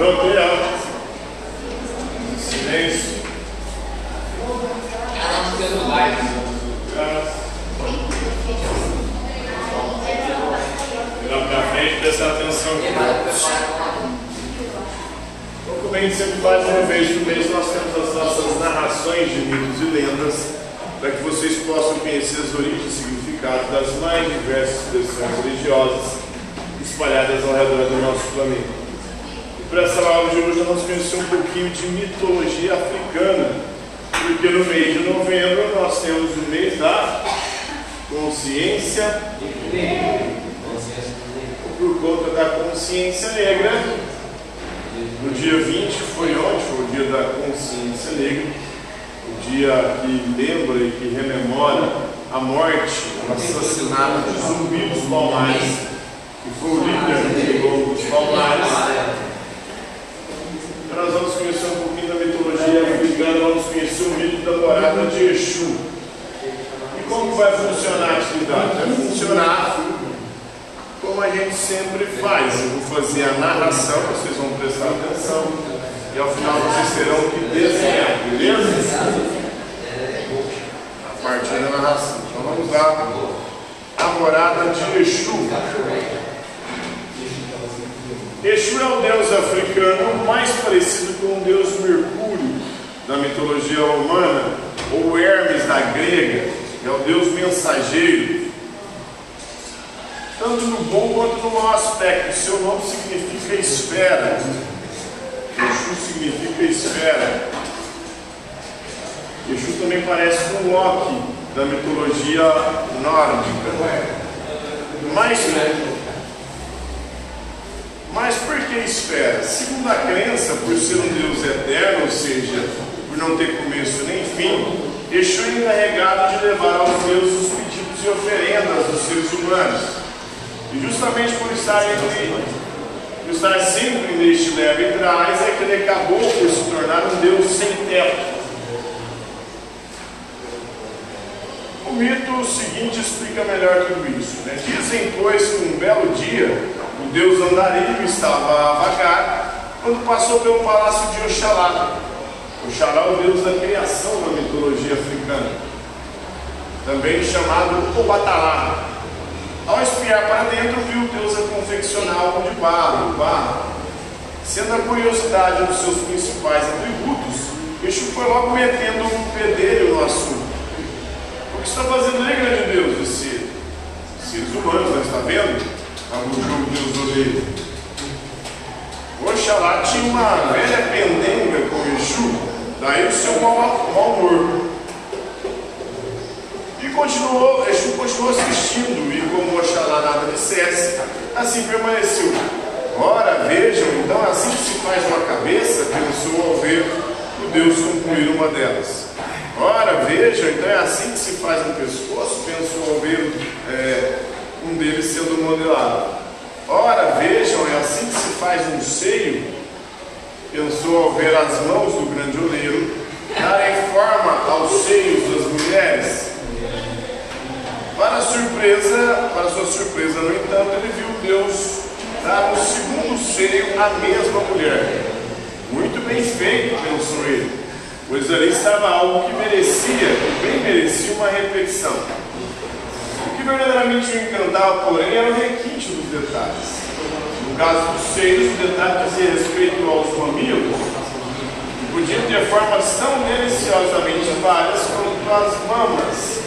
Leão. Silêncio. Ela não tendo live. Virar pra frente, prestar atenção Como bem sempre faz uma vez por mês, nós temos as nossas narrações de mitos e lendas, para que vocês possam conhecer as origens e significados das mais diversas expressões religiosas espalhadas ao redor do nosso planeta. Para essa aula de hoje nós vamos conhecer um pouquinho de mitologia africana, porque no mês de novembro nós temos o mês da consciência, por conta da consciência negra, no dia 20 foi ontem, o dia da consciência negra, o dia que lembra e que rememora a morte, o assassinato de Zumbi dos Palmares, que foi o líder do Palmares. Então nós vamos conhecer um pouquinho da mitologia africana, vamos conhecer o mito da morada de Exu. E como vai funcionar a atividade? Vai funcionar como a gente sempre faz. Eu vou fazer a narração, vocês vão prestar atenção. E ao final vocês terão que desenhar, beleza? A partir da narração. Então vamos lá. A morada de Exu. Exu é o deus africano mais parecido com o deus Mercúrio da mitologia romana, ou Hermes da grega, é o deus mensageiro tanto no bom quanto no mau aspecto. Seu nome significa esfera. Exu significa esfera. Exu também parece com Loki da mitologia nórdica. Mas, mas por que esfera? Segundo a crença, por ser um Deus eterno, ou seja, por não ter começo nem fim, Exu é encarregado de levar aos deuses os pedidos e oferendas dos seres humanos. E justamente por estar, entre, por estar sempre neste leve e é que ele acabou por se tornar um Deus sem teto. O mito seguinte explica melhor tudo isso. Né? Dizem, pois, que um belo dia, o Deus andarilho estava a vagar quando passou pelo palácio de Oxalá. Oxalá é o Deus da criação na mitologia africana, também chamado Obatalá. Ao espiar para dentro, viu Deus a confeccionar algo de barro, barro. Sendo a curiosidade um dos seus principais atributos, Exu foi logo metendo um pedelho no assunto. O que está fazendo aí, grande Deus? Esse, seres humanos, está vendo? O jogo Deus Rei. Oxalá tinha uma velha pendenga com Exu, daí o seu mau, mau humor. E continuou, Exu continuou assistindo, e como Oxalá nada dissesse, assim permaneceu. Ora, vejam, então assim que se faz uma cabeça, pensou ao ver o Deus concluir uma delas. Ora, vejam, então é assim que se faz um pescoço, pensou ao ver é, um deles sendo modelado. Ora, vejam, é assim que se faz um seio, pensou ao ver as mãos do grande oleiro darem forma aos seios das mulheres. Para surpresa, para sua surpresa, no entanto, ele viu Deus dar um segundo seio à mesma mulher. Muito bem feito, pensou ele, pois ali estava algo que merecia, que bem merecia uma repetição. Que verdadeiramente o encantava, porém, era o requinte dos detalhes. No caso dos seios, o detalhe dizia respeito aos mamilos, que podiam ter formas tão deliciosamente várias quanto as mamas.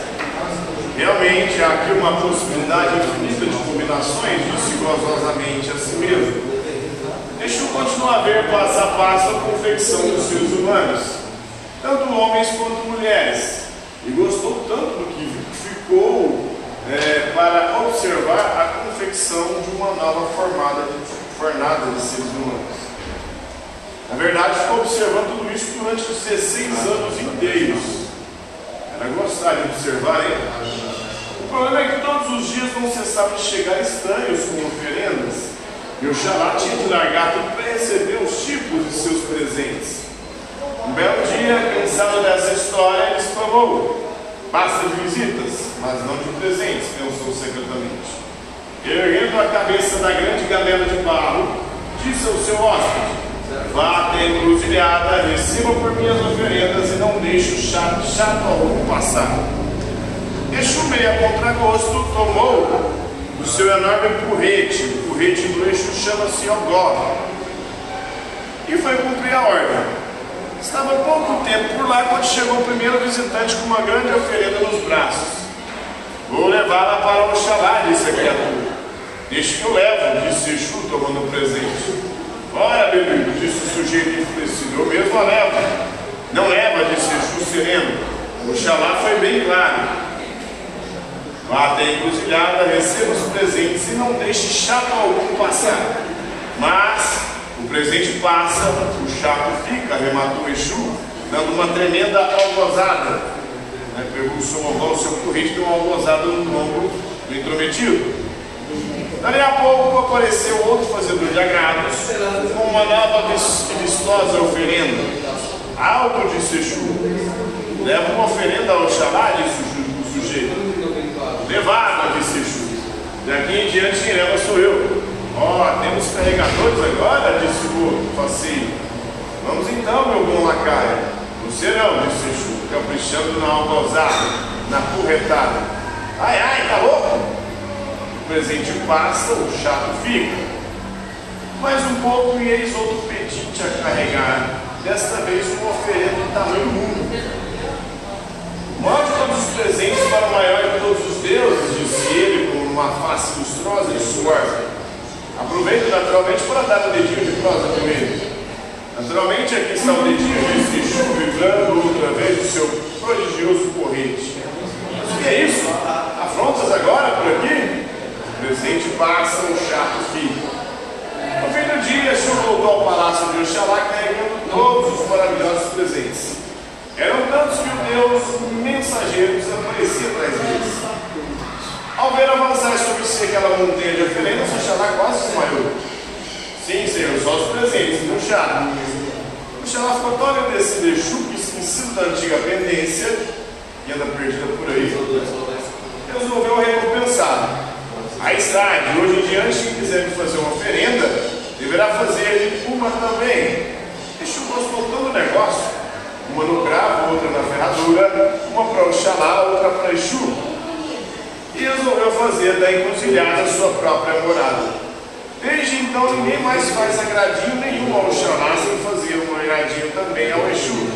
Realmente há aqui uma possibilidade infinita de combinações, disse gozosamente a si mesmo. Exu continua a ver passo a passo a confecção dos seres humanos, tanto homens quanto mulheres, e gostou tanto do que ficou é, para observar a confecção de uma nova formada de, fornada de seres humanos. Na verdade, ficou observando tudo isso durante 16 anos inteiros. Era gostar de observar, hein? O problema é que todos os dias não cessavam de chegar estranhos com oferendas. E o Xalá tinha de largar tudo para receber os tipos de seus presentes. Um belo dia, cansado dessa história, ele exclamou: Basta de visitas, mas não de presentes, pensou secretamente. Erguendo a cabeça da grande gamela de barro, disse ao seu hóspede: Vá até a encruzilhada, receba por minhas oferendas e não deixe o chato, chato algum passar. Exu meio a contragosto tomou o seu enorme porrete, o porrete do Exu chama-se Ogó, e foi cumprir a ordem. Estava pouco tempo por lá quando chegou o primeiro visitante com uma grande oferenda nos braços. Vou levá-la para Oxalá, disse a criatura. Deixe que eu levo, disse Exu, tomando o presente. Ora, bebê, disse o sujeito enfurecido, eu mesmo a levo. Não leva, disse Exu sereno. Oxalá foi bem claro. Vá até encruzilhada, receba os presentes e não deixe chato algum passar. Mas o presente passa, o chato fica, arrematou Exu, dando uma tremenda algozada. Né? Pegou o seu avô, o seu corrente, deu uma algozada no ombro do intrometido. Dali a pouco apareceu outro fazedor de agrados, com uma nova e vistosa oferenda. Algo disse Exu. Leva uma oferenda ao Oxalá, disse o sujeito. Levada, disse Exu. Daqui em diante quem leva sou eu. Ó, oh, temos carregadores agora, o facinho. Vamos então, meu bom lacaio. Você não, disse Exu, caprichando na algozada, na porretada. Ai, ai, tá louco? O presente passa, o chato fica. Mais um pouco e eis outro pedinte a carregar. Desta vez uma oferenda do tamanho mundo. Mande todos os presentes para o maior de todos os deuses, disse ele com uma face lustrosa e suor. Aproveito naturalmente para dar um dedinho de prosa primeiro. Naturalmente aqui está o dedinho desse Exu vibrando outra vez o seu prodigioso corrente. Mas o que é isso? Afrontas agora por aqui? O presente passa, o chato fica. No fim do dia, Exu voltou ao palácio de Oxalá carregando todos os maravilhosos presentes. Eram tantos que o Deus mensageiro desaparecia atrás deles. Ao ver avançar sobre si aquela montanha de oferendas, Oxalá quase desmaiou. Sim, Senhor, só os presentes, no chá. Oxalá ficou tão agradecido e Exu, esquecido da antiga pendência, e anda perdida por aí, resolveu recompensar. Aí está, de hoje em diante, quem quiser fazer uma oferenda, deverá fazer uma também. Exu gostou tanto do negócio uma no cravo, outra na ferradura, uma para Oxalá, outra para Exu. E resolveu fazer da encruzilhada sua própria morada. Desde então ninguém mais faz agradinho nenhum ao Oxalá sem fazer um agradinho também ao Exu.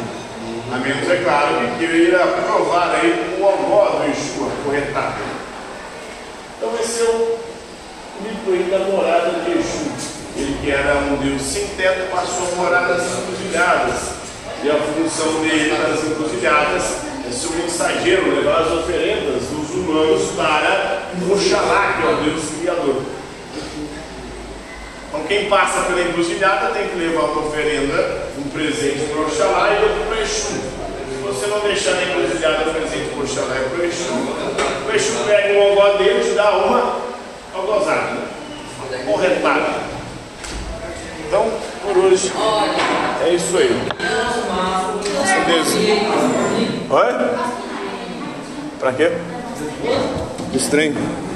A menos, é claro, que queira provar aí o algó do Exu, acorretado. Então esse é o mito aí da morada de Exu. Ele que era um Deus sem teto passou a morar nas encruzilhadas e a função dele nas encruzilhadas é ser o mensageiro, levar as oferendas humanos para Oxalá, que é o Deus Criador. Então quem passa pela encruzilhada tem que levar uma oferenda, um presente para Oxalá e outro para Exu. Se você não deixar na encruzilhada presente para Oxalá e para Exu, o Exu pega o algó dele e te dá uma algozada, né? corretada. Então, por hoje, é isso aí. Oi? Pra quê? Estranho.